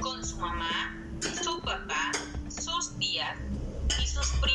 con su mamá, su papá, sus tías y sus primos.